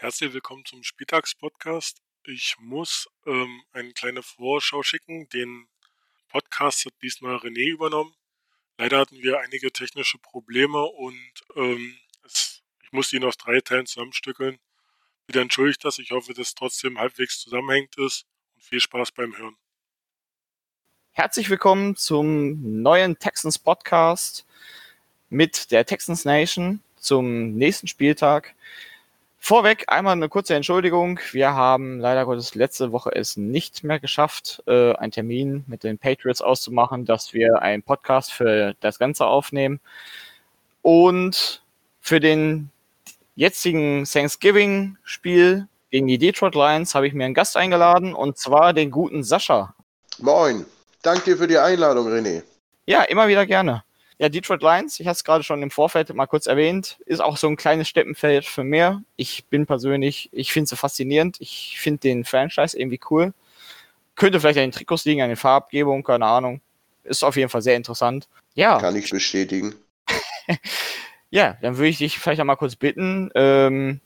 Herzlich willkommen zum Spieltagspodcast. Ich muss ähm, eine kleine Vorschau schicken. Den Podcast hat diesmal René übernommen. Leider hatten wir einige technische Probleme und ähm, es, ich musste ihn aus drei Teilen zusammenstückeln. Wieder entschuldigt das. Ich hoffe, dass trotzdem halbwegs zusammenhängt ist und viel Spaß beim Hören. Herzlich willkommen zum neuen Texans Podcast mit der Texans Nation zum nächsten Spieltag. Vorweg einmal eine kurze Entschuldigung. Wir haben leider Gottes letzte Woche es nicht mehr geschafft, äh, einen Termin mit den Patriots auszumachen, dass wir einen Podcast für das Ganze aufnehmen. Und für den jetzigen Thanksgiving-Spiel gegen die Detroit Lions habe ich mir einen Gast eingeladen und zwar den guten Sascha. Moin. Danke für die Einladung, René. Ja, immer wieder gerne. Ja, Detroit Lions, ich hatte es gerade schon im Vorfeld mal kurz erwähnt, ist auch so ein kleines Steppenfeld für mehr. Ich bin persönlich, ich finde es so faszinierend. Ich finde den Franchise irgendwie cool. Könnte vielleicht an den Trikots liegen, an der Farbgebung, keine Ahnung. Ist auf jeden Fall sehr interessant. Ja. Kann ich bestätigen. ja, dann würde ich dich vielleicht einmal kurz bitten, ähm,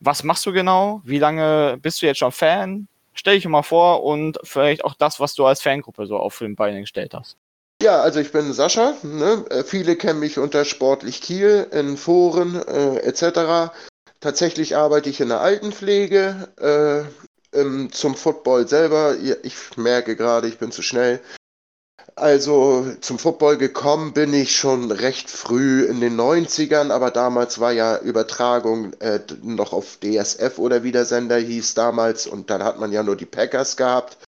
was machst du genau? Wie lange bist du jetzt schon Fan? Stell dich mal vor und vielleicht auch das, was du als Fangruppe so auf den Beinen gestellt hast. Ja, also ich bin Sascha. Ne? Äh, viele kennen mich unter Sportlich Kiel in Foren äh, etc. Tatsächlich arbeite ich in der Altenpflege. Äh, im, zum Football selber, ich merke gerade, ich bin zu schnell. Also zum Football gekommen bin ich schon recht früh in den 90ern, aber damals war ja Übertragung äh, noch auf DSF oder wie der Sender hieß damals und dann hat man ja nur die Packers gehabt.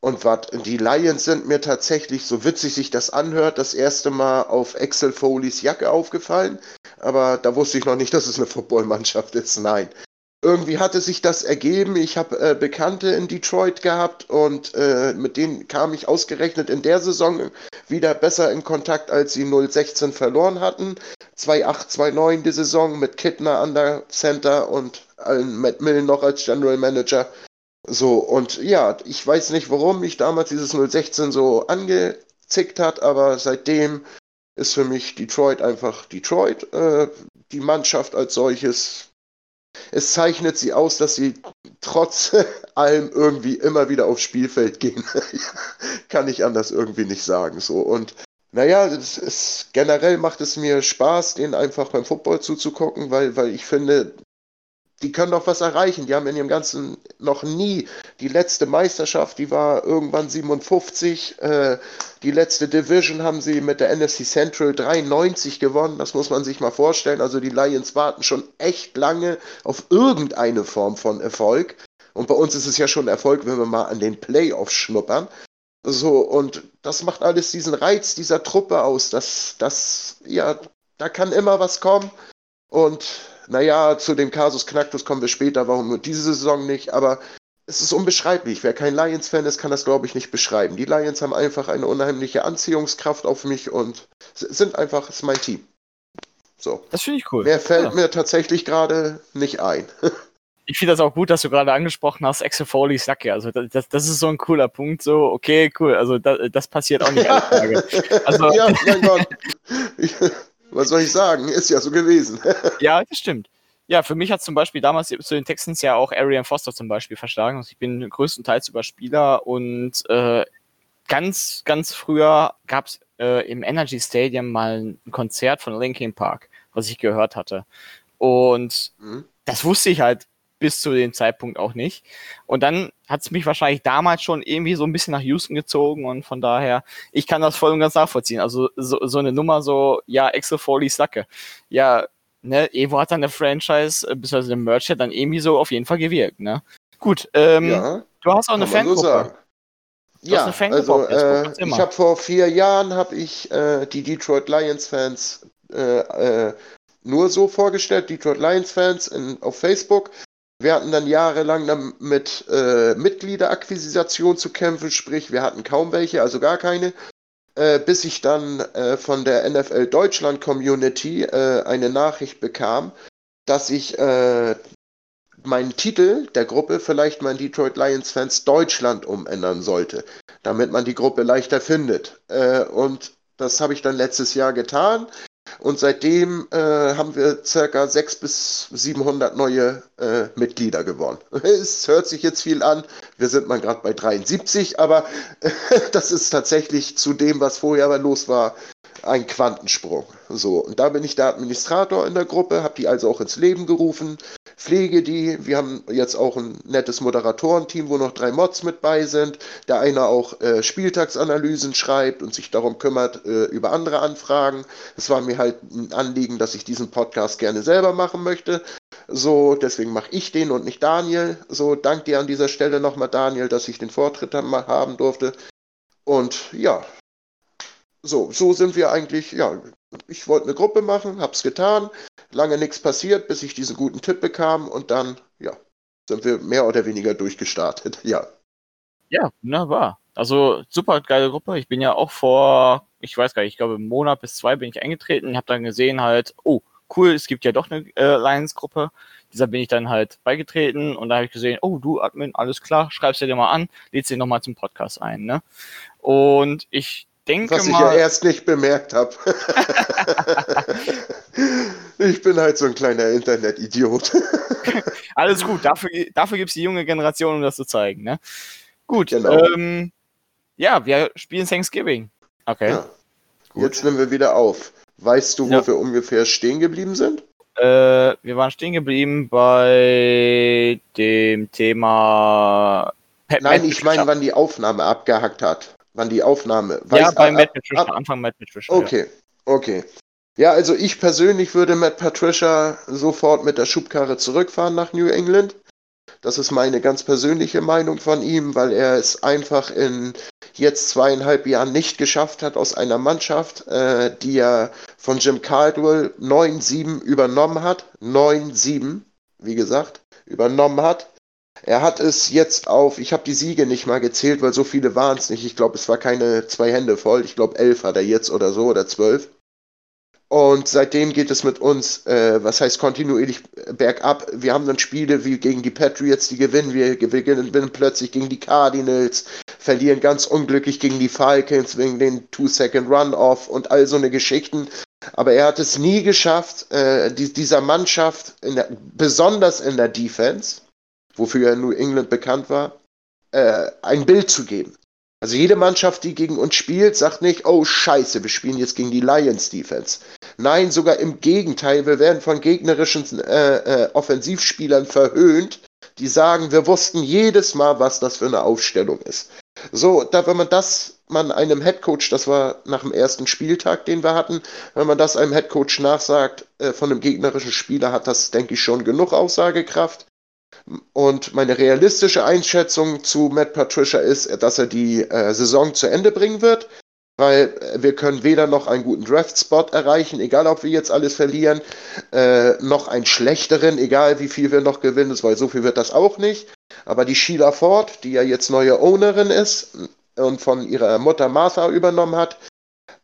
Und was, die Lions sind mir tatsächlich, so witzig sich das anhört, das erste Mal auf Axel Foleys Jacke aufgefallen. Aber da wusste ich noch nicht, dass es eine Footballmannschaft ist. Nein. Irgendwie hatte sich das ergeben. Ich habe äh, Bekannte in Detroit gehabt und äh, mit denen kam ich ausgerechnet in der Saison wieder besser in Kontakt, als sie 016 verloren hatten. 2-8, 2-9 die Saison mit Kittner an der Center und Matt Millen noch als General Manager. So, und ja, ich weiß nicht, warum mich damals dieses 016 so angezickt hat, aber seitdem ist für mich Detroit einfach Detroit. Äh, die Mannschaft als solches, es zeichnet sie aus, dass sie trotz allem irgendwie immer wieder aufs Spielfeld gehen. Kann ich anders irgendwie nicht sagen. So, und naja, es, es, generell macht es mir Spaß, denen einfach beim Football zuzugucken, weil, weil ich finde, die können doch was erreichen. Die haben in ihrem ganzen noch nie die letzte Meisterschaft, die war irgendwann 57. Äh, die letzte Division haben sie mit der NFC Central 93 gewonnen. Das muss man sich mal vorstellen. Also die Lions warten schon echt lange auf irgendeine Form von Erfolg. Und bei uns ist es ja schon Erfolg, wenn wir mal an den Playoffs schnuppern. So, und das macht alles diesen Reiz dieser Truppe aus. Das, das, ja, da kann immer was kommen. Und naja, zu dem Kasus Knacktus kommen wir später, warum nur diese Saison nicht, aber es ist unbeschreiblich. Wer kein Lions-Fan ist, kann das, glaube ich, nicht beschreiben. Die Lions haben einfach eine unheimliche Anziehungskraft auf mich und sind einfach, ist mein Team. So. Das finde ich cool. Mehr fällt ja. mir tatsächlich gerade nicht ein. ich finde das auch gut, dass du gerade angesprochen hast, Axel Foley's Jacke. Also das, das ist so ein cooler Punkt. So, okay, cool. Also das, das passiert auch nicht alle Tage. Also, ja, mein Gott. Was soll ich sagen? Ist ja so gewesen. ja, das stimmt. Ja, für mich hat zum Beispiel damals zu den Texans ja auch Arian Foster zum Beispiel verschlagen. Also ich bin größtenteils über Spieler und äh, ganz, ganz früher gab es äh, im Energy Stadium mal ein Konzert von Linkin Park, was ich gehört hatte. Und mhm. das wusste ich halt bis zu dem Zeitpunkt auch nicht. Und dann hat es mich wahrscheinlich damals schon irgendwie so ein bisschen nach Houston gezogen und von daher, ich kann das voll und ganz nachvollziehen. Also so, so eine Nummer so, ja, Exo Foley Sacke. Ja, ne, Evo hat dann der Franchise, äh, beziehungsweise der Merch hat dann irgendwie so auf jeden Fall gewirkt, ne? Gut, ähm, ja, du hast auch eine Fangruppe. So ja, also äh, ich habe vor vier Jahren habe ich äh, die Detroit Lions Fans äh, äh, nur so vorgestellt, Detroit Lions Fans in, auf Facebook. Wir hatten dann jahrelang damit äh, Mitgliederakquisition zu kämpfen, sprich wir hatten kaum welche, also gar keine, äh, bis ich dann äh, von der NFL Deutschland Community äh, eine Nachricht bekam, dass ich äh, meinen Titel der Gruppe vielleicht mein Detroit Lions Fans Deutschland umändern sollte, damit man die Gruppe leichter findet. Äh, und das habe ich dann letztes Jahr getan. Und seitdem äh, haben wir circa 600 bis 700 neue äh, Mitglieder gewonnen. Es hört sich jetzt viel an, wir sind mal gerade bei 73, aber das ist tatsächlich zu dem, was vorher los war, ein Quantensprung. So, und da bin ich der Administrator in der Gruppe, habe die also auch ins Leben gerufen, pflege die. Wir haben jetzt auch ein nettes Moderatorenteam, wo noch drei Mods mit bei sind. Der eine auch äh, Spieltagsanalysen schreibt und sich darum kümmert äh, über andere Anfragen. Es war mir halt ein Anliegen, dass ich diesen Podcast gerne selber machen möchte. So, deswegen mache ich den und nicht Daniel. So, dank dir an dieser Stelle nochmal, Daniel, dass ich den Vortritt haben durfte. Und ja, so, so sind wir eigentlich, ja, ich wollte eine Gruppe machen, hab's getan, lange nichts passiert, bis ich diesen guten Tipp bekam und dann, ja, sind wir mehr oder weniger durchgestartet, ja. Ja, wunderbar. Also super geile Gruppe. Ich bin ja auch vor, ich weiß gar nicht, ich glaube, einen Monat bis zwei bin ich eingetreten, habe dann gesehen halt, oh, cool, es gibt ja doch eine äh, Lions-Gruppe. Dieser bin ich dann halt beigetreten und da habe ich gesehen, oh, du Admin, alles klar, schreibst dir mal an, lädst dich nochmal zum Podcast ein, ne? Und ich denke Was mal. ich ja erst nicht bemerkt habe. ich bin halt so ein kleiner Internet-Idiot. Alles gut, dafür, dafür gibt es die junge Generation, um das zu zeigen. Ne? Gut, genau. ähm, ja, wir spielen Thanksgiving. Okay. Ja. Jetzt nehmen wir wieder auf. Weißt du, wo ja. wir ungefähr stehen geblieben sind? Äh, wir waren stehen geblieben bei dem Thema. Pat Nein, ich meine, wann die Aufnahme abgehackt hat wann die Aufnahme. Ja, bei Matt Patricia, Anfang Matt Patricia. Okay, ja. okay. Ja, also ich persönlich würde Matt Patricia sofort mit der Schubkarre zurückfahren nach New England. Das ist meine ganz persönliche Meinung von ihm, weil er es einfach in jetzt zweieinhalb Jahren nicht geschafft hat aus einer Mannschaft, äh, die er von Jim Caldwell 9-7 übernommen hat. 9-7, wie gesagt, übernommen hat. Er hat es jetzt auf, ich habe die Siege nicht mal gezählt, weil so viele waren es nicht. Ich glaube, es war keine zwei Hände voll. Ich glaube, elf hat er jetzt oder so oder zwölf. Und seitdem geht es mit uns, äh, was heißt kontinuierlich bergab. Wir haben dann Spiele wie gegen die Patriots, die gewinnen wir, gewinnen plötzlich gegen die Cardinals, verlieren ganz unglücklich gegen die Falcons wegen den Two-Second-Run-Off und all so eine Geschichten. Aber er hat es nie geschafft, äh, die, dieser Mannschaft, in der, besonders in der Defense, wofür er New England bekannt war, äh, ein Bild zu geben. Also jede Mannschaft, die gegen uns spielt, sagt nicht, oh scheiße, wir spielen jetzt gegen die Lions Defense. Nein, sogar im Gegenteil, wir werden von gegnerischen äh, äh, Offensivspielern verhöhnt, die sagen, wir wussten jedes Mal, was das für eine Aufstellung ist. So, da, wenn man das man einem Headcoach, das war nach dem ersten Spieltag, den wir hatten, wenn man das einem Headcoach nachsagt äh, von einem gegnerischen Spieler, hat das, denke ich, schon genug Aussagekraft. Und meine realistische Einschätzung zu Matt Patricia ist, dass er die äh, Saison zu Ende bringen wird, weil wir können weder noch einen guten Draft-Spot erreichen, egal ob wir jetzt alles verlieren, äh, noch einen schlechteren, egal wie viel wir noch gewinnen, weil so viel wird das auch nicht. Aber die Sheila Ford, die ja jetzt neue Ownerin ist und von ihrer Mutter Martha übernommen hat,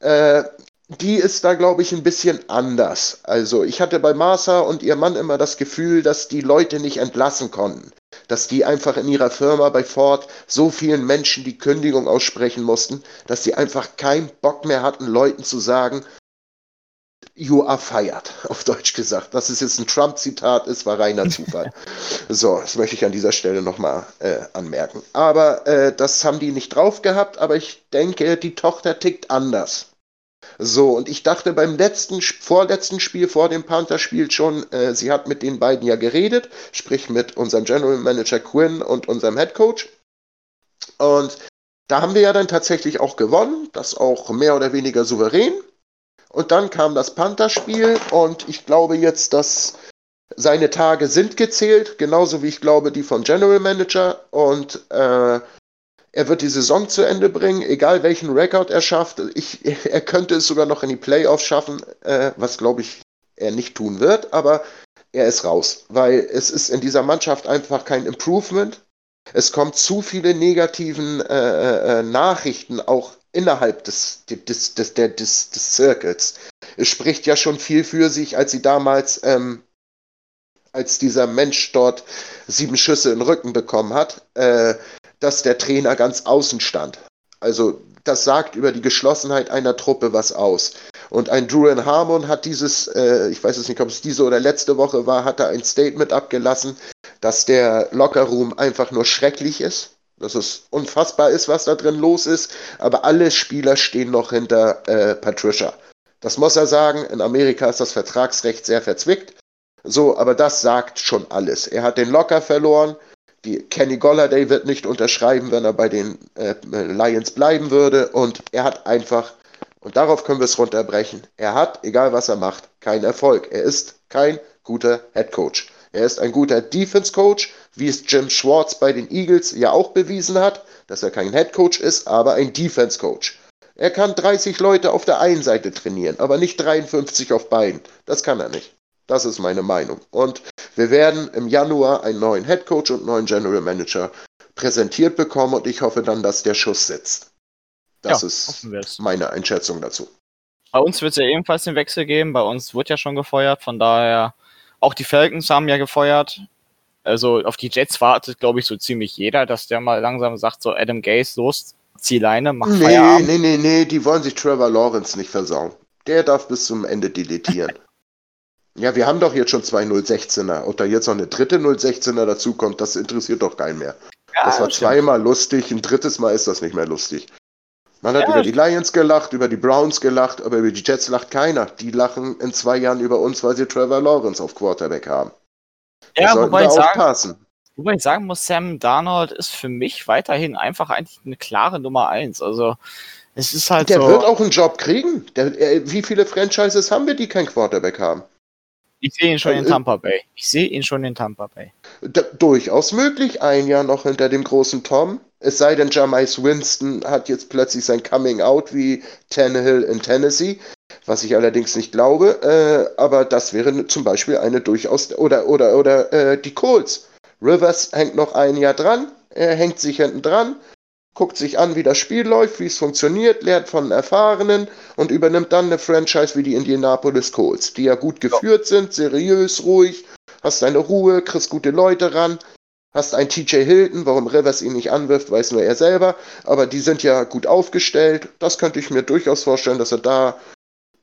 äh, die ist da, glaube ich, ein bisschen anders. Also ich hatte bei Martha und ihr Mann immer das Gefühl, dass die Leute nicht entlassen konnten. Dass die einfach in ihrer Firma bei Ford so vielen Menschen die Kündigung aussprechen mussten, dass sie einfach keinen Bock mehr hatten, Leuten zu sagen, You are fired, auf Deutsch gesagt. Dass es jetzt ein Trump-Zitat ist, war reiner Zufall. so, das möchte ich an dieser Stelle nochmal äh, anmerken. Aber äh, das haben die nicht drauf gehabt, aber ich denke, die Tochter tickt anders. So, und ich dachte beim letzten, vorletzten Spiel, vor dem Panther-Spiel schon, äh, sie hat mit den beiden ja geredet, sprich mit unserem General Manager Quinn und unserem Head Coach. Und da haben wir ja dann tatsächlich auch gewonnen, das auch mehr oder weniger souverän. Und dann kam das Panther-Spiel und ich glaube jetzt, dass seine Tage sind gezählt, genauso wie ich glaube die von General Manager. Und äh, er wird die Saison zu Ende bringen, egal welchen Rekord er schafft. Ich, er könnte es sogar noch in die Playoffs schaffen, äh, was glaube ich er nicht tun wird, aber er ist raus, weil es ist in dieser Mannschaft einfach kein Improvement. Es kommt zu viele negativen äh, äh, Nachrichten auch innerhalb des, des, des, des, des, des Circles. Es spricht ja schon viel für sich, als sie damals, ähm, als dieser Mensch dort sieben Schüsse in den Rücken bekommen hat. Äh, dass der Trainer ganz außen stand. Also das sagt über die Geschlossenheit einer Truppe was aus. Und ein Drew Harmon hat dieses, äh, ich weiß es nicht, ob es diese oder letzte Woche war, hat er ein Statement abgelassen, dass der Lockerroom einfach nur schrecklich ist. Dass es unfassbar ist, was da drin los ist. Aber alle Spieler stehen noch hinter äh, Patricia. Das muss er sagen. In Amerika ist das Vertragsrecht sehr verzwickt. So, aber das sagt schon alles. Er hat den Locker verloren. Die Kenny Golladay wird nicht unterschreiben, wenn er bei den äh, Lions bleiben würde. Und er hat einfach, und darauf können wir es runterbrechen, er hat, egal was er macht, keinen Erfolg. Er ist kein guter Head Coach. Er ist ein guter Defense Coach, wie es Jim Schwartz bei den Eagles ja auch bewiesen hat, dass er kein Head Coach ist, aber ein Defense Coach. Er kann 30 Leute auf der einen Seite trainieren, aber nicht 53 auf beiden. Das kann er nicht. Das ist meine Meinung. Und wir werden im Januar einen neuen Head Coach und einen neuen General Manager präsentiert bekommen und ich hoffe dann, dass der Schuss sitzt. Das ja, ist meine Einschätzung dazu. Bei uns wird es ja ebenfalls den Wechsel geben. Bei uns wird ja schon gefeuert. Von daher, auch die Falcons haben ja gefeuert. Also auf die Jets wartet, glaube ich, so ziemlich jeder, dass der mal langsam sagt, so Adam Gaze, los, Zielleine, mach nee, Feierabend. Nee, nee, nee, die wollen sich Trevor Lawrence nicht versauen. Der darf bis zum Ende deletieren. ja, wir haben doch jetzt schon zwei 016er. Ob da jetzt noch eine dritte 016er dazukommt, das interessiert doch keinen mehr. Ja, das war zweimal lustig, ein drittes Mal ist das nicht mehr lustig. Man hat ja, über die Lions gelacht, über die Browns gelacht, aber über die Jets lacht keiner. Die lachen in zwei Jahren über uns, weil sie Trevor Lawrence auf Quarterback haben. Ja, wobei ich, sagen, wobei ich sagen muss, Sam Darnold ist für mich weiterhin einfach eigentlich eine klare Nummer eins. Also es ist halt Der so, wird auch einen Job kriegen. Der, er, wie viele Franchises haben wir, die kein Quarterback haben? Ich sehe ihn schon in Tampa Bay. Ich sehe ihn schon in Tampa Bay. Durchaus möglich, ein Jahr noch hinter dem großen Tom. Es sei denn, Jamais Winston hat jetzt plötzlich sein Coming Out wie Tannehill in Tennessee, was ich allerdings nicht glaube. Äh, aber das wäre zum Beispiel eine durchaus oder oder oder äh, die Colts. Rivers hängt noch ein Jahr dran, er hängt sich hinten dran, guckt sich an, wie das Spiel läuft, wie es funktioniert, lernt von Erfahrenen und übernimmt dann eine Franchise wie die Indianapolis Colts, die ja gut geführt sind, seriös, ruhig, hast deine Ruhe, kriegst gute Leute ran, hast einen TJ Hilton, warum Rivers ihn nicht anwirft, weiß nur er selber, aber die sind ja gut aufgestellt. Das könnte ich mir durchaus vorstellen, dass er da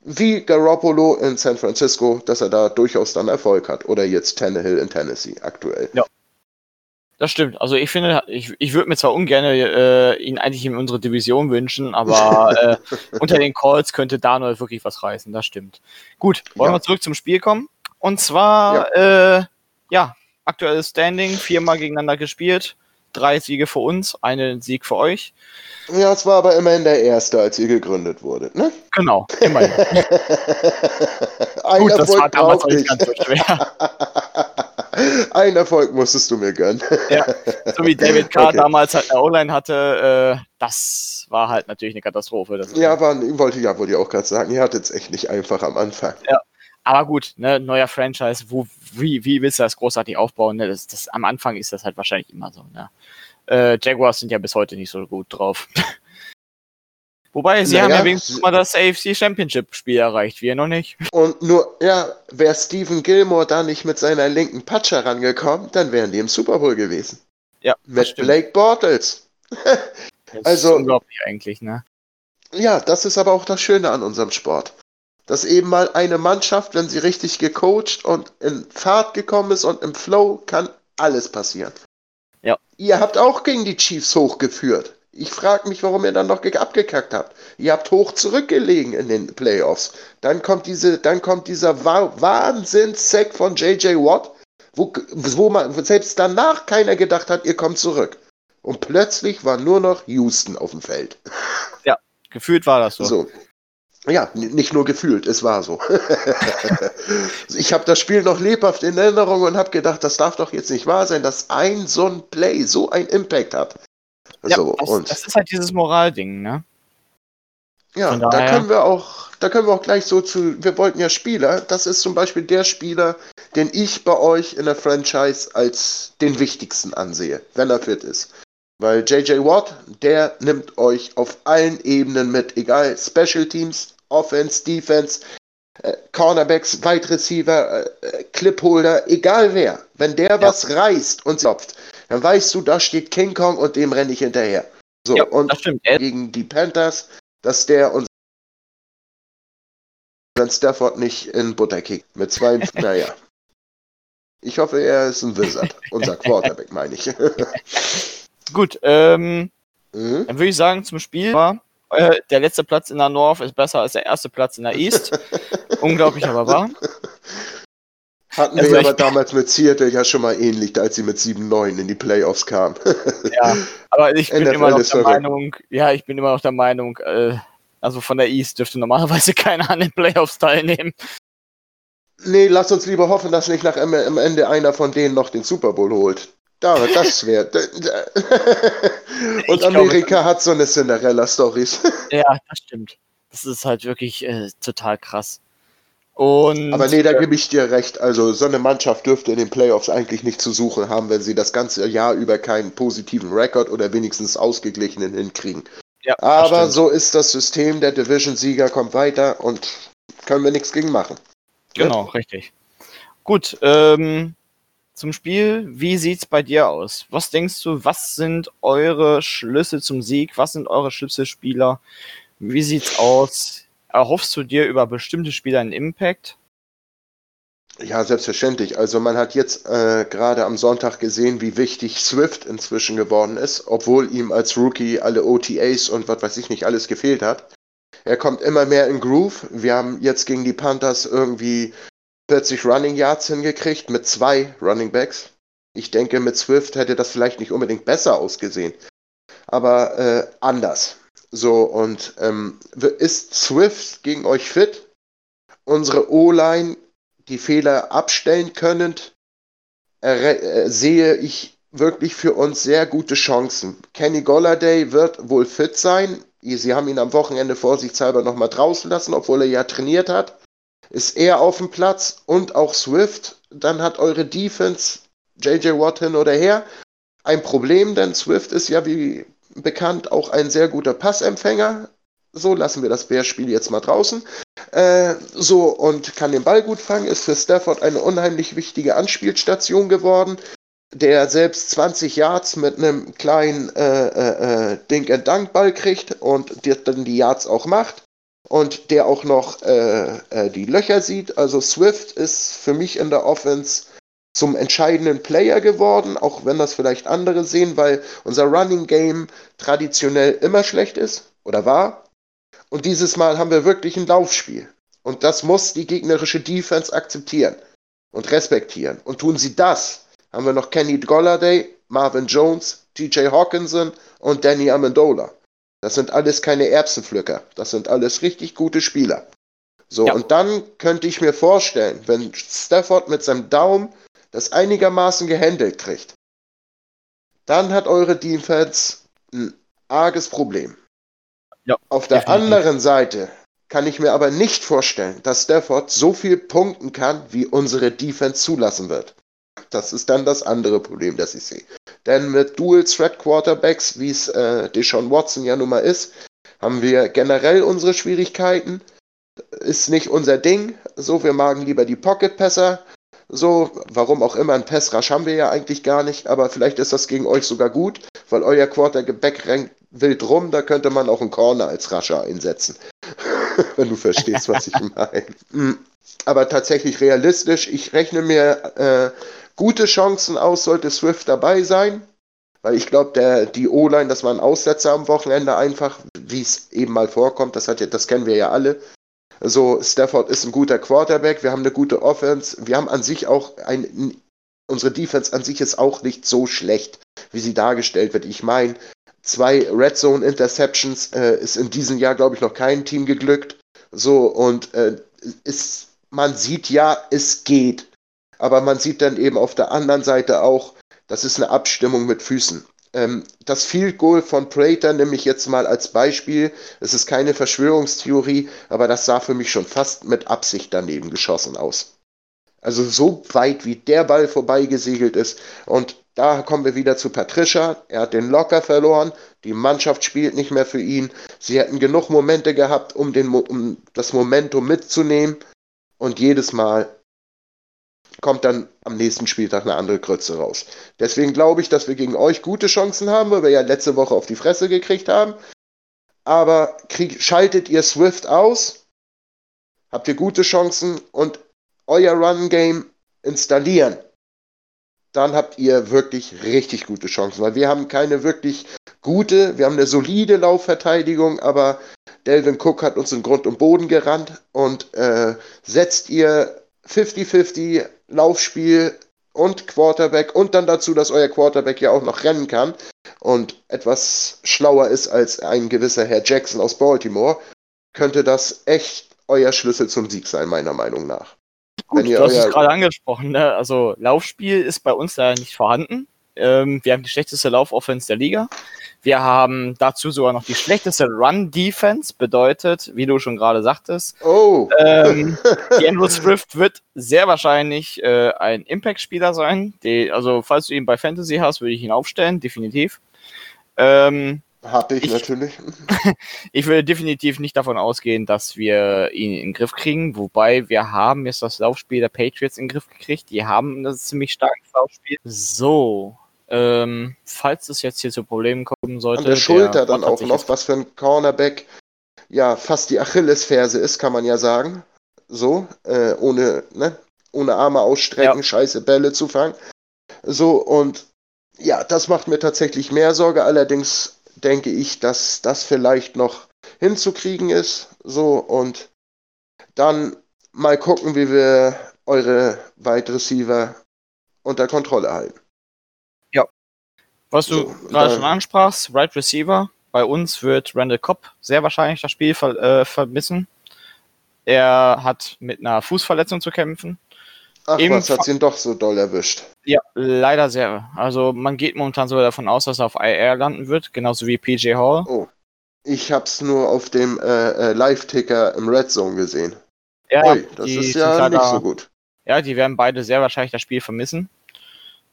wie Garoppolo in San Francisco, dass er da durchaus dann Erfolg hat. Oder jetzt Tannehill in Tennessee aktuell. Ja. Das stimmt. Also ich finde, ich, ich würde mir zwar ungern äh, ihn eigentlich in unsere Division wünschen, aber äh, unter den Calls könnte Daniel wirklich was reißen. Das stimmt. Gut, wollen ja. wir zurück zum Spiel kommen. Und zwar, ja, äh, ja aktuelles Standing, viermal gegeneinander gespielt, drei Siege für uns, einen Sieg für euch. Ja, es war aber immerhin der erste, als ihr gegründet wurdet, ne? Genau, immerhin. Gut, das war damals nicht ganz so schwer. Ein Erfolg musstest du mir gönnen. ja, so wie David Carr okay. damals halt eine O-Line hatte, äh, das war halt natürlich eine Katastrophe. ja, war, wollte, ja, wollte ich auch gerade sagen, ihr hattet es echt nicht einfach am Anfang. Ja, aber gut, ne, neuer Franchise, wo, wie, wie willst du das großartig aufbauen? Ne? Das, das, am Anfang ist das halt wahrscheinlich immer so. Ne? Äh, Jaguars sind ja bis heute nicht so gut drauf. Wobei, sie naja, haben ja wenigstens mal das AFC Championship Spiel erreicht, wir noch nicht. Und nur, ja, wäre Stephen Gilmore da nicht mit seiner linken Patsche rangekommen, dann wären die im Super Bowl gewesen. Ja. Mit Blake Bortles. also. unglaublich eigentlich, ne? Ja, das ist aber auch das Schöne an unserem Sport. Dass eben mal eine Mannschaft, wenn sie richtig gecoacht und in Fahrt gekommen ist und im Flow, kann alles passieren. Ja. Ihr habt auch gegen die Chiefs hochgeführt. Ich frage mich, warum ihr dann noch abgekackt habt. Ihr habt hoch zurückgelegen in den Playoffs. Dann kommt, diese, dann kommt dieser Wahnsinns-Sack von J.J. Watt, wo, wo man selbst danach keiner gedacht hat, ihr kommt zurück. Und plötzlich war nur noch Houston auf dem Feld. Ja, gefühlt war das so. So. Ja, nicht nur gefühlt, es war so. ich habe das Spiel noch lebhaft in Erinnerung und habe gedacht, das darf doch jetzt nicht wahr sein, dass ein so ein Play so einen Impact hat. Ja, so, das, und das ist halt dieses Moralding, ne? Ja, da können wir auch, da können wir auch gleich so zu, wir wollten ja Spieler, das ist zum Beispiel der Spieler, den ich bei euch in der Franchise als den wichtigsten ansehe, wenn er fit ist. Weil JJ Watt, der nimmt euch auf allen Ebenen mit, egal Special Teams, Offense, Defense, äh, Cornerbacks, Wide Receiver, äh, Clipholder, egal wer. Wenn der ja. was reißt und klopft, dann weißt du, da steht King Kong und dem renne ich hinterher. So, ja, und gegen die Panthers, dass der uns wenn Stafford nicht in Butter kickt. Mit zwei, naja. Ich hoffe, er ist ein Wizard. Unser Quarterback, meine ich. Gut, ähm, mhm. dann würde ich sagen, zum Spiel war, äh, der letzte Platz in der North ist besser als der erste Platz in der East. Unglaublich, aber wahr. Hatten also wir aber damals mit Seattle ja schon mal ähnlich, als sie mit 7-9 in die Playoffs kamen. ja, aber ich bin NFL immer noch der verrückt. Meinung, ja, ich bin immer noch der Meinung, äh, also von der East dürfte normalerweise keiner an den Playoffs teilnehmen. Nee, lass uns lieber hoffen, dass nicht nach am Ende einer von denen noch den Super Bowl holt. Da, das wäre. Und Amerika glaube, hat so eine Cinderella-Stories. ja, das stimmt. Das ist halt wirklich äh, total krass. Und, Aber nee, da gebe ich dir recht. Also so eine Mannschaft dürfte in den Playoffs eigentlich nicht zu suchen haben, wenn sie das ganze Jahr über keinen positiven Rekord oder wenigstens ausgeglichenen hinkriegen. Ja, Aber so ist das System. Der Division-Sieger kommt weiter und können wir nichts gegen machen. Genau, ja? richtig. Gut, ähm, zum Spiel, wie sieht's bei dir aus? Was denkst du, was sind eure Schlüsse zum Sieg? Was sind eure Schlüsselspieler? Wie sieht's aus? Erhoffst du dir über bestimmte Spieler einen Impact? Ja, selbstverständlich. Also man hat jetzt äh, gerade am Sonntag gesehen, wie wichtig Swift inzwischen geworden ist, obwohl ihm als Rookie alle OTAs und was weiß ich nicht alles gefehlt hat. Er kommt immer mehr in Groove. Wir haben jetzt gegen die Panthers irgendwie 40 Running Yards hingekriegt mit zwei Running Backs. Ich denke, mit Swift hätte das vielleicht nicht unbedingt besser ausgesehen, aber äh, anders. So, und ähm, ist Swift gegen euch fit? Unsere O-Line die Fehler abstellen können, äh, sehe ich wirklich für uns sehr gute Chancen. Kenny Golladay wird wohl fit sein. Sie haben ihn am Wochenende vorsichtshalber nochmal draußen lassen, obwohl er ja trainiert hat. Ist er auf dem Platz und auch Swift. Dann hat eure Defense, JJ Watt hin oder her, ein Problem, denn Swift ist ja wie bekannt auch ein sehr guter Passempfänger. So lassen wir das Bärspiel jetzt mal draußen. Äh, so und kann den Ball gut fangen, ist für Stafford eine unheimlich wichtige Anspielstation geworden der selbst 20 Yards mit einem kleinen äh, äh, äh Dink-and-Dunk-Ball kriegt und dann die Yards auch macht und der auch noch äh, äh, die Löcher sieht. Also Swift ist für mich in der Offense zum entscheidenden Player geworden, auch wenn das vielleicht andere sehen, weil unser Running Game traditionell immer schlecht ist oder war. Und dieses Mal haben wir wirklich ein Laufspiel. Und das muss die gegnerische Defense akzeptieren und respektieren. Und tun sie das, haben wir noch Kenny Golladay, Marvin Jones, TJ Hawkinson und Danny Amendola. Das sind alles keine Erbsenpflücker. Das sind alles richtig gute Spieler. So, ja. und dann könnte ich mir vorstellen, wenn Stafford mit seinem Daumen das einigermaßen gehandelt kriegt, dann hat eure Defense ein arges Problem. Ja, Auf der definitiv. anderen Seite kann ich mir aber nicht vorstellen, dass Stafford so viel punkten kann, wie unsere Defense zulassen wird. Das ist dann das andere Problem, das ich sehe. Denn mit Dual Threat Quarterbacks, wie es äh, Deshaun Watson ja nun mal ist, haben wir generell unsere Schwierigkeiten. Ist nicht unser Ding. So, wir magen lieber die Pocket-Passer. So, warum auch immer, ein Passrush haben wir ja eigentlich gar nicht, aber vielleicht ist das gegen euch sogar gut, weil euer Quarterback rennt wild rum, da könnte man auch einen Corner als Rusher einsetzen. Wenn du verstehst, was ich meine. Hm. Aber tatsächlich realistisch, ich rechne mir äh, gute Chancen aus, sollte Swift dabei sein. Weil ich glaube, die O-Line, das war ein Aussetzer am Wochenende einfach, wie es eben mal vorkommt. Das, hat ja, das kennen wir ja alle. So, Stafford ist ein guter Quarterback, wir haben eine gute Offense, wir haben an sich auch ein, unsere Defense an sich ist auch nicht so schlecht, wie sie dargestellt wird. Ich meine, zwei Red Zone Interceptions äh, ist in diesem Jahr, glaube ich, noch kein Team geglückt. So, und äh, ist, man sieht ja, es geht aber man sieht dann eben auf der anderen Seite auch, das ist eine Abstimmung mit Füßen. Ähm, das Field Goal von Prater nehme ich jetzt mal als Beispiel. Es ist keine Verschwörungstheorie, aber das sah für mich schon fast mit Absicht daneben geschossen aus. Also so weit wie der Ball vorbeigesegelt ist. Und da kommen wir wieder zu Patricia. Er hat den Locker verloren. Die Mannschaft spielt nicht mehr für ihn. Sie hätten genug Momente gehabt, um, den, um das Momentum mitzunehmen. Und jedes Mal kommt dann am nächsten Spieltag eine andere Krütze raus. Deswegen glaube ich, dass wir gegen euch gute Chancen haben, weil wir ja letzte Woche auf die Fresse gekriegt haben. Aber krieg, schaltet ihr Swift aus, habt ihr gute Chancen und euer Run-Game installieren, dann habt ihr wirklich richtig gute Chancen, weil wir haben keine wirklich gute, wir haben eine solide Laufverteidigung, aber Delvin Cook hat uns in Grund und Boden gerannt und äh, setzt ihr 50-50 Laufspiel und Quarterback und dann dazu, dass euer Quarterback ja auch noch rennen kann und etwas schlauer ist als ein gewisser Herr Jackson aus Baltimore, könnte das echt euer Schlüssel zum Sieg sein, meiner Meinung nach. Gut, du hast es gerade angesprochen. Ne? Also Laufspiel ist bei uns da nicht vorhanden. Ähm, wir haben die schlechteste Laufoffense der Liga. Wir haben dazu sogar noch die schlechteste Run-Defense, bedeutet, wie du schon gerade sagtest, oh. ähm, die Andrew Swift wird sehr wahrscheinlich äh, ein Impact-Spieler sein. Die, also, falls du ihn bei Fantasy hast, würde ich ihn aufstellen, definitiv. Ähm, habe ich, ich, natürlich. ich würde definitiv nicht davon ausgehen, dass wir ihn in den Griff kriegen, wobei wir haben jetzt das Laufspiel der Patriots in den Griff gekriegt. Die haben das ziemlich starkes Laufspiel. So, ähm, falls es jetzt hier zu Problemen kommen sollte. An der Schulter der dann auch noch, was für ein Cornerback ja fast die Achillesferse ist, kann man ja sagen. So, äh, ohne, ne, ohne Arme ausstrecken, ja. scheiße Bälle zu fangen. So, und ja, das macht mir tatsächlich mehr Sorge. Allerdings denke ich, dass das vielleicht noch hinzukriegen ist. So und dann mal gucken, wie wir eure Wide Receiver unter Kontrolle halten. Was du so, gerade schon ansprachst, Right Receiver. Bei uns wird Randall Cobb sehr wahrscheinlich das Spiel ver äh, vermissen. Er hat mit einer Fußverletzung zu kämpfen. Ach, Im was hat ihn doch so doll erwischt? Ja, leider sehr. Also man geht momentan sogar davon aus, dass er auf IR landen wird, genauso wie PJ Hall. Oh. Ich hab's nur auf dem äh, äh, Live-Ticker im Red Zone gesehen. Ja, Oi, das ist ja nicht so gut. Ja, die werden beide sehr wahrscheinlich das Spiel vermissen.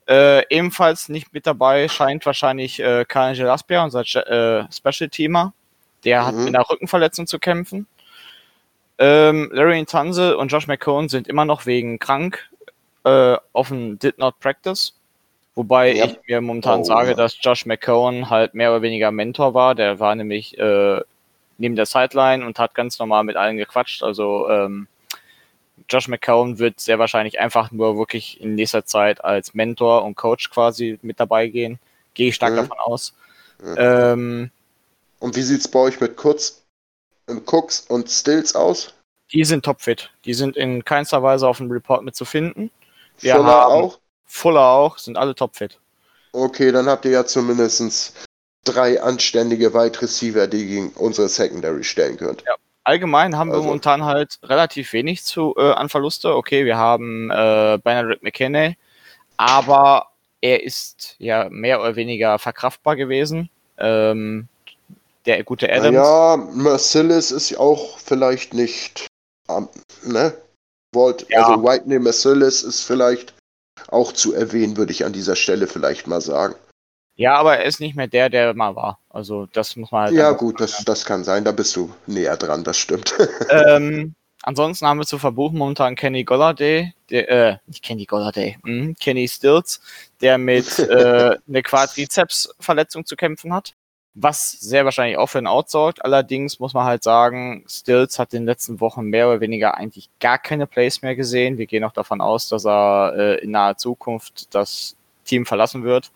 Äh, ebenfalls nicht mit dabei scheint wahrscheinlich äh, Karl Gelaspia, unser äh, Special-Teamer. Der mhm. hat mit einer Rückenverletzung zu kämpfen. Ähm, Larry Tanze und Josh McCone sind immer noch wegen krank äh, dem Did Not Practice. Wobei ja. ich mir momentan oh, sage, ja. dass Josh McCone halt mehr oder weniger Mentor war. Der war nämlich äh, neben der Sideline und hat ganz normal mit allen gequatscht. Also ähm, Josh McCone wird sehr wahrscheinlich einfach nur wirklich in nächster Zeit als Mentor und Coach quasi mit dabei gehen. Gehe ich stark mhm. davon aus. Mhm. Ähm, und wie sieht es bei euch mit Kurz Cooks und Stills aus? Die sind topfit. Die sind in keinster Weise auf dem Report mit zu finden. Wir Fuller auch? Fuller auch, sind alle topfit. Okay, dann habt ihr ja zumindest drei anständige Wide Receiver, die gegen unsere Secondary stellen könnt. Ja. Allgemein haben also. wir momentan halt relativ wenig zu, äh, an Verluste. Okay, wir haben äh, Benedict McKinney, aber er ist ja mehr oder weniger verkraftbar gewesen. Ähm, der gute Adams. Ja, Merciless ist auch vielleicht nicht, um, ne? Walt, ja. Also Whitney Merciless ist vielleicht auch zu erwähnen, würde ich an dieser Stelle vielleicht mal sagen. Ja, aber er ist nicht mehr der, der mal war. Also das muss man halt. Ja, gut, das, das kann sein, da bist du näher dran, das stimmt. Ähm, ansonsten haben wir zu verbuchen momentan Kenny Golladay, der, äh, nicht Kenny Golladay, mh, Kenny Stills, der mit äh, einer Quadrizeps-Verletzung zu kämpfen hat was sehr wahrscheinlich auch für ein Out sorgt. Allerdings muss man halt sagen, Stills hat in den letzten Wochen mehr oder weniger eigentlich gar keine Plays mehr gesehen. Wir gehen auch davon aus, dass er äh, in naher Zukunft das Team verlassen wird.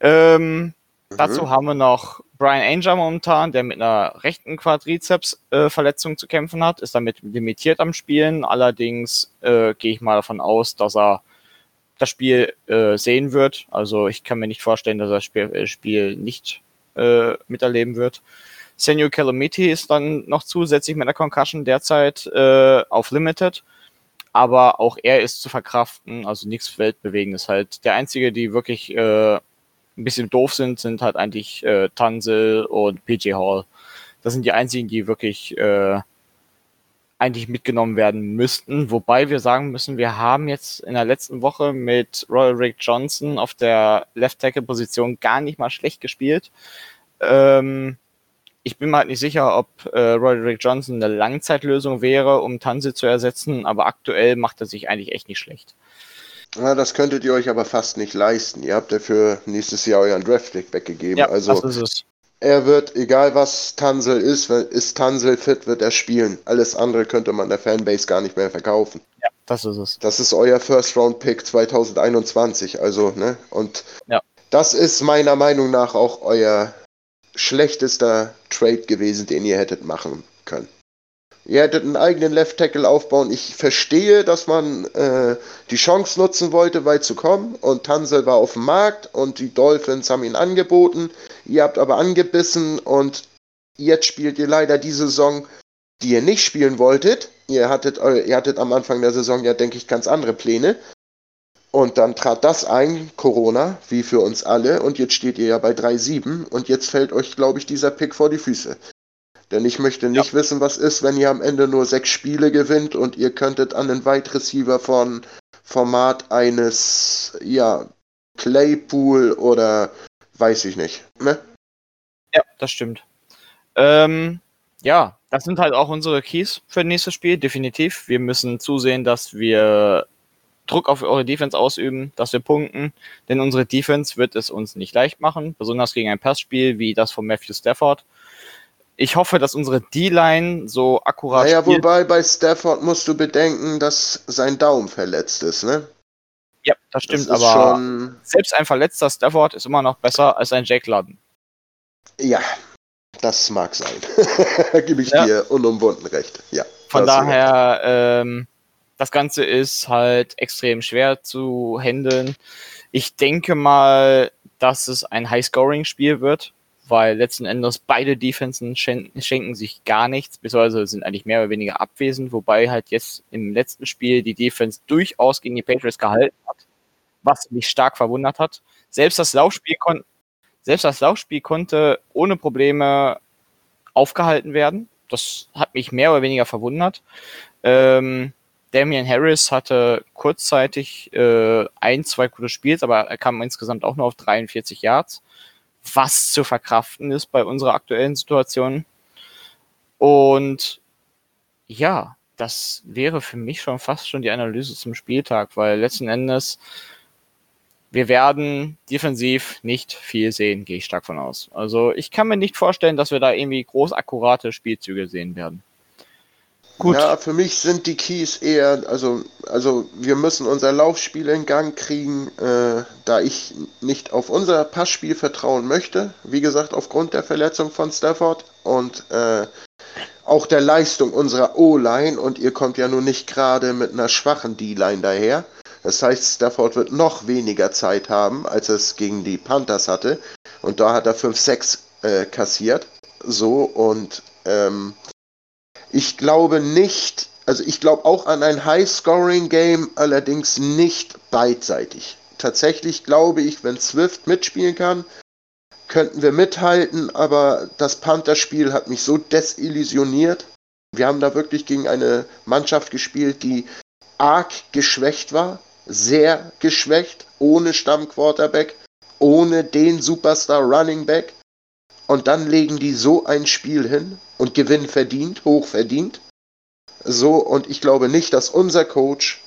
Ähm, mhm. Dazu haben wir noch Brian Anger momentan, der mit einer rechten Quadrizeps-Verletzung äh, zu kämpfen hat, ist damit limitiert am Spielen. Allerdings äh, gehe ich mal davon aus, dass er das Spiel äh, sehen wird. Also ich kann mir nicht vorstellen, dass er das Spiel, äh, Spiel nicht äh, miterleben wird. Senor Calamity ist dann noch zusätzlich mit einer Concussion derzeit äh, auf Limited. Aber auch er ist zu verkraften, also nichts Weltbewegendes halt. Der einzige, die wirklich äh, ein bisschen doof sind, sind halt eigentlich äh, Tansel und PJ Hall. Das sind die einzigen, die wirklich äh, eigentlich mitgenommen werden müssten. Wobei wir sagen müssen, wir haben jetzt in der letzten Woche mit Royal Rick Johnson auf der Left Tackle Position gar nicht mal schlecht gespielt. Ähm, ich bin mir halt nicht sicher, ob äh, Royal Rick Johnson eine Langzeitlösung wäre, um Tanse zu ersetzen, aber aktuell macht er sich eigentlich echt nicht schlecht. Ja, das könntet ihr euch aber fast nicht leisten. Ihr habt ja für nächstes Jahr euren Draft-Pick weggegeben. Ja, also, das ist es. er wird, egal was Tansel ist, ist Tansel fit, wird er spielen. Alles andere könnte man der Fanbase gar nicht mehr verkaufen. Ja, das ist es. Das ist euer First-Round-Pick 2021, also, ne? Und ja. das ist meiner Meinung nach auch euer schlechtester Trade gewesen, den ihr hättet machen können. Ihr hättet einen eigenen Left Tackle aufbauen. Ich verstehe, dass man äh, die Chance nutzen wollte, weit zu kommen. Und Tansel war auf dem Markt und die Dolphins haben ihn angeboten. Ihr habt aber angebissen und jetzt spielt ihr leider die Saison, die ihr nicht spielen wolltet. Ihr hattet, ihr hattet am Anfang der Saison ja, denke ich, ganz andere Pläne. Und dann trat das ein, Corona, wie für uns alle. Und jetzt steht ihr ja bei 3-7. Und jetzt fällt euch, glaube ich, dieser Pick vor die Füße. Denn ich möchte nicht ja. wissen, was ist, wenn ihr am Ende nur sechs Spiele gewinnt und ihr könntet an den Wide Receiver von Format eines, ja, Claypool oder weiß ich nicht. Ne? Ja, das stimmt. Ähm, ja, das sind halt auch unsere Keys für das nächste Spiel, definitiv. Wir müssen zusehen, dass wir Druck auf eure Defense ausüben, dass wir punkten, denn unsere Defense wird es uns nicht leicht machen, besonders gegen ein Passspiel wie das von Matthew Stafford. Ich hoffe, dass unsere D-Line so akkurat. Naja, spielt. wobei bei Stafford musst du bedenken, dass sein Daumen verletzt ist, ne? Ja, das stimmt, das aber schon... selbst ein verletzter Stafford ist immer noch besser als ein Jake Ludden. Ja, das mag sein. Gebe ich ja. dir unumwunden recht. Ja. Von daher, ähm, das Ganze ist halt extrem schwer zu handeln. Ich denke mal, dass es ein High-Scoring-Spiel wird weil letzten Endes beide Defensen schenken, sich gar nichts, beziehungsweise sind eigentlich mehr oder weniger abwesend, wobei halt jetzt im letzten Spiel die Defense durchaus gegen die Patriots gehalten hat, was mich stark verwundert hat. Selbst das Laufspiel, kon selbst das Laufspiel konnte ohne Probleme aufgehalten werden. Das hat mich mehr oder weniger verwundert. Ähm, Damian Harris hatte kurzzeitig äh, ein, zwei gute Spiels, aber er kam insgesamt auch nur auf 43 Yards was zu verkraften ist bei unserer aktuellen Situation. Und ja, das wäre für mich schon fast schon die Analyse zum Spieltag, weil letzten Endes wir werden defensiv nicht viel sehen, gehe ich stark von aus. Also ich kann mir nicht vorstellen, dass wir da irgendwie groß akkurate Spielzüge sehen werden. Gut. Ja, für mich sind die Keys eher, also, also wir müssen unser Laufspiel in Gang kriegen, äh, da ich nicht auf unser Passspiel vertrauen möchte. Wie gesagt, aufgrund der Verletzung von Stafford und äh, auch der Leistung unserer O-Line. Und ihr kommt ja nun nicht gerade mit einer schwachen D-Line daher. Das heißt, Stafford wird noch weniger Zeit haben, als es gegen die Panthers hatte. Und da hat er 5-6 äh, kassiert. So und ähm, ich glaube nicht, also ich glaube auch an ein High-Scoring-Game, allerdings nicht beidseitig. Tatsächlich glaube ich, wenn Swift mitspielen kann, könnten wir mithalten, aber das Panther-Spiel hat mich so desillusioniert. Wir haben da wirklich gegen eine Mannschaft gespielt, die arg geschwächt war, sehr geschwächt, ohne Stammquarterback, ohne den Superstar Running Back. Und dann legen die so ein Spiel hin und gewinnen verdient, hoch verdient. So, und ich glaube nicht, dass unser Coach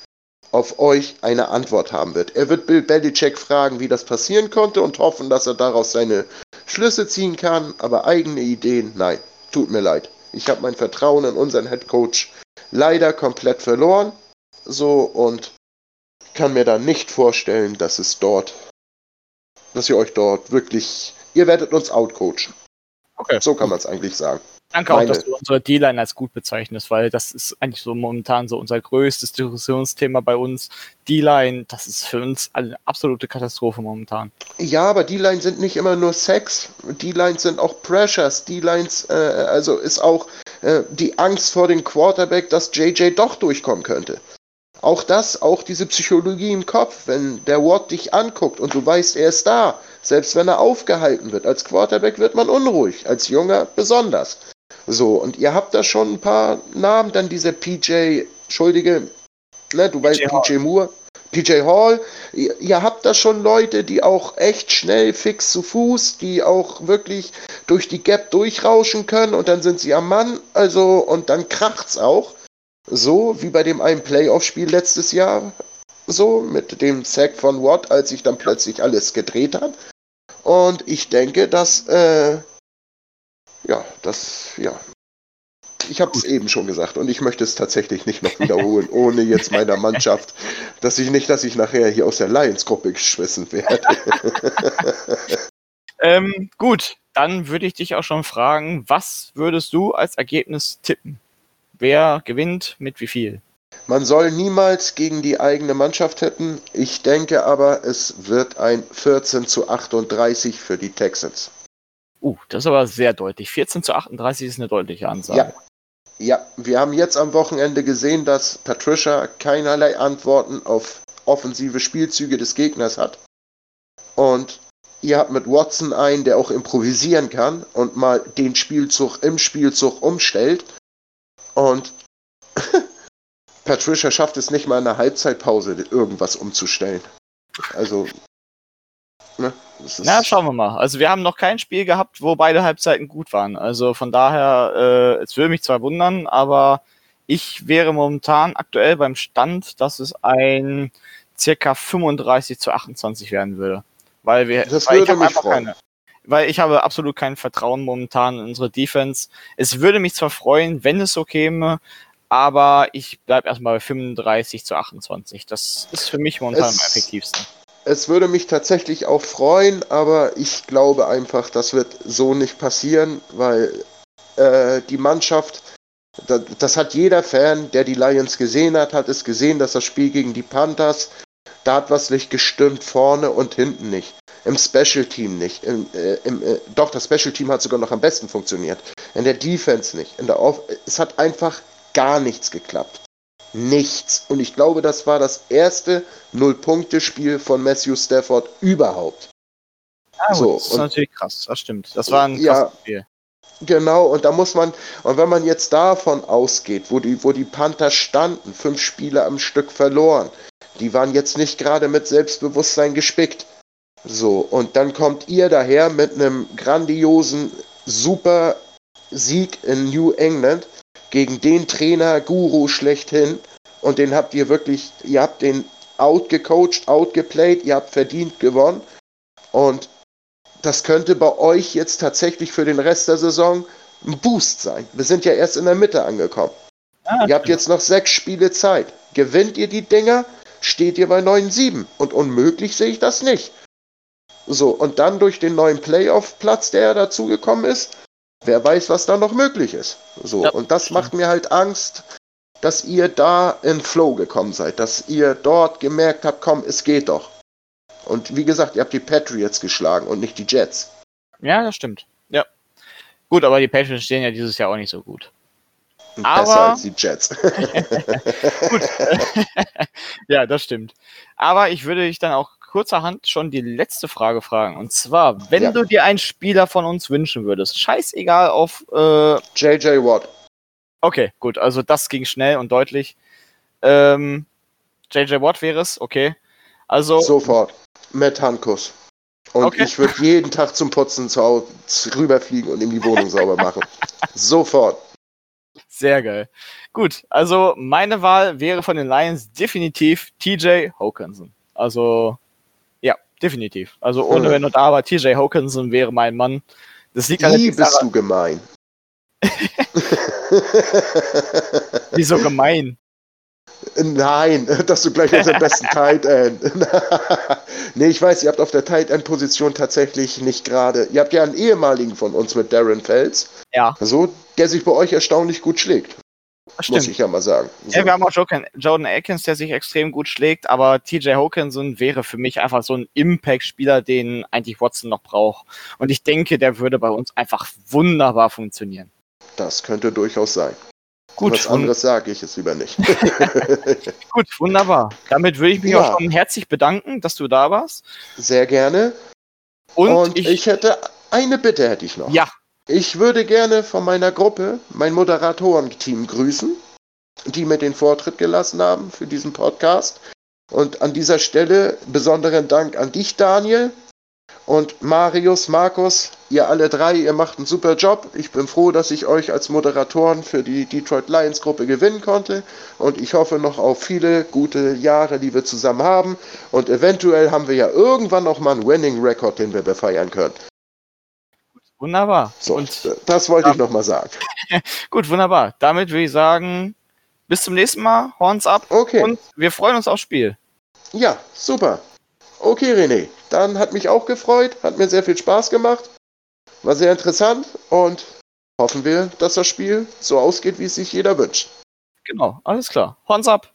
auf euch eine Antwort haben wird. Er wird Bill Belichick fragen, wie das passieren konnte und hoffen, dass er daraus seine Schlüsse ziehen kann, aber eigene Ideen, nein, tut mir leid. Ich habe mein Vertrauen in unseren Head Coach leider komplett verloren. So und kann mir da nicht vorstellen, dass es dort, dass ihr euch dort wirklich Ihr werdet uns outcoachen. Okay. So kann man es eigentlich sagen. Danke auch, dass du unsere D-Line als gut bezeichnest, weil das ist eigentlich so momentan so unser größtes Diskussionsthema bei uns. D-Line, das ist für uns eine absolute Katastrophe momentan. Ja, aber D-Line sind nicht immer nur Sex. D-Lines sind auch Pressures. D-Lines, äh, also ist auch äh, die Angst vor dem Quarterback, dass JJ doch durchkommen könnte. Auch das, auch diese Psychologie im Kopf, wenn der Watt dich anguckt und du weißt, er ist da, selbst wenn er aufgehalten wird. Als Quarterback wird man unruhig, als Junger besonders. So, und ihr habt da schon ein paar Namen, dann dieser PJ, Entschuldige, ne, du PJ weißt, Hall. PJ Moore, PJ Hall, ihr, ihr, habt da schon Leute, die auch echt schnell fix zu Fuß, die auch wirklich durch die Gap durchrauschen können und dann sind sie am Mann, also, und dann kracht's auch. So wie bei dem einen Playoff-Spiel letztes Jahr, so mit dem Sack von Watt, als sich dann plötzlich alles gedreht hat. Und ich denke, dass äh, ja, das, ja. Ich habe es eben schon gesagt und ich möchte es tatsächlich nicht noch wiederholen, ohne jetzt meiner Mannschaft, dass ich nicht, dass ich nachher hier aus der Lions-Gruppe geschmissen werde. ähm, gut, dann würde ich dich auch schon fragen, was würdest du als Ergebnis tippen? Wer gewinnt mit wie viel? Man soll niemals gegen die eigene Mannschaft hätten. Ich denke aber, es wird ein 14 zu 38 für die Texans. Uh, das ist aber sehr deutlich. 14 zu 38 ist eine deutliche Ansage. Ja. Ja, wir haben jetzt am Wochenende gesehen, dass Patricia keinerlei Antworten auf offensive Spielzüge des Gegners hat. Und ihr habt mit Watson einen, der auch improvisieren kann und mal den Spielzug im Spielzug umstellt. Und Patricia schafft es nicht mal in der Halbzeitpause, irgendwas umzustellen. Also, ne, Na, schauen wir mal. Also wir haben noch kein Spiel gehabt, wo beide Halbzeiten gut waren. Also von daher, äh, es würde mich zwar wundern, aber ich wäre momentan aktuell beim Stand, dass es ein circa 35 zu 28 werden würde. Weil wir, das weil würde mich freuen. Keine, weil ich habe absolut kein Vertrauen momentan in unsere Defense. Es würde mich zwar freuen, wenn es so käme, aber ich bleibe erstmal bei 35 zu 28. Das ist für mich momentan es, am effektivsten. Es würde mich tatsächlich auch freuen, aber ich glaube einfach, das wird so nicht passieren, weil äh, die Mannschaft, das, das, hat jeder Fan, der die Lions gesehen hat, hat es gesehen, dass das Spiel gegen die Panthers, da hat was nicht gestimmt, vorne und hinten nicht. Im Special Team nicht. Im, äh, im, äh, doch, das Special Team hat sogar noch am besten funktioniert. In der Defense nicht. In der Off es hat einfach gar nichts geklappt. Nichts. Und ich glaube, das war das erste Null-Punkte-Spiel von Matthew Stafford überhaupt. Ah, so, das ist natürlich krass, das stimmt. Das war ein ja, Spiel. Genau, und da muss man, und wenn man jetzt davon ausgeht, wo die, wo die Panther standen, fünf Spiele am Stück verloren, die waren jetzt nicht gerade mit Selbstbewusstsein gespickt. So, und dann kommt ihr daher mit einem grandiosen, super Sieg in New England gegen den Trainer Guru schlechthin und den habt ihr wirklich, ihr habt den outgecoacht, outgeplayed, ihr habt verdient gewonnen und das könnte bei euch jetzt tatsächlich für den Rest der Saison ein Boost sein. Wir sind ja erst in der Mitte angekommen. Ah, ihr habt jetzt noch sechs Spiele Zeit. Gewinnt ihr die Dinger, steht ihr bei 9-7. Und unmöglich sehe ich das nicht. So, und dann durch den neuen Playoff-Platz, der dazugekommen ist, wer weiß, was da noch möglich ist. So, ja. und das macht mir halt Angst, dass ihr da in Flow gekommen seid, dass ihr dort gemerkt habt, komm, es geht doch. Und wie gesagt, ihr habt die Patriots geschlagen und nicht die Jets. Ja, das stimmt. Ja. Gut, aber die Patriots stehen ja dieses Jahr auch nicht so gut. Besser aber, als die Jets. gut. ja, das stimmt. Aber ich würde dich dann auch kurzerhand schon die letzte Frage fragen. Und zwar, wenn ja. du dir einen Spieler von uns wünschen würdest, scheißegal auf. Äh, JJ Watt. Okay, gut. Also das ging schnell und deutlich. Ähm, JJ Watt wäre es, okay. Also. Sofort. Matt Hankus. Und okay. ich würde jeden Tag zum Putzen zu Hause rüberfliegen und ihm die Wohnung sauber machen. Sofort. Sehr geil. Gut, also meine Wahl wäre von den Lions definitiv TJ Hawkinson. Also definitiv. Also ohne wenn und aber, TJ Hawkinson wäre mein Mann. Das liegt Wie bist daran. du gemein? Wieso gemein? Nein, dass du gleich unseren besten Tight End. nee, ich weiß, ihr habt auf der Tight End Position tatsächlich nicht gerade. Ihr habt ja einen ehemaligen von uns mit Darren Fels. Ja. So, der sich bei euch erstaunlich gut schlägt. Stimmt. Muss ich ja mal sagen. So. Ja, wir haben auch Jordan Atkins, der sich extrem gut schlägt, aber TJ Hawkinson wäre für mich einfach so ein Impact-Spieler, den eigentlich Watson noch braucht. Und ich denke, der würde bei uns einfach wunderbar funktionieren. Das könnte durchaus sein. Gut. Was anderes sage ich jetzt lieber nicht. Gut, wunderbar. Damit würde ich mich ja. auch schon herzlich bedanken, dass du da warst. Sehr gerne. Und, Und ich, ich hätte eine Bitte hätte ich noch. Ja, ich würde gerne von meiner Gruppe mein Moderatorenteam grüßen, die mir den Vortritt gelassen haben für diesen Podcast. Und an dieser Stelle besonderen Dank an dich, Daniel. Und Marius, Markus, ihr alle drei, ihr macht einen super Job. Ich bin froh, dass ich euch als Moderatoren für die Detroit Lions Gruppe gewinnen konnte. Und ich hoffe noch auf viele gute Jahre, die wir zusammen haben. Und eventuell haben wir ja irgendwann noch mal einen Winning Record, den wir befeiern können. Wunderbar. So, Und das wollte ich nochmal sagen. gut, wunderbar. Damit würde ich sagen, bis zum nächsten Mal. Horns ab. Okay. Und wir freuen uns aufs Spiel. Ja, super. Okay, René. Dann hat mich auch gefreut, hat mir sehr viel Spaß gemacht. War sehr interessant und hoffen wir, dass das Spiel so ausgeht, wie es sich jeder wünscht. Genau, alles klar. Horns ab.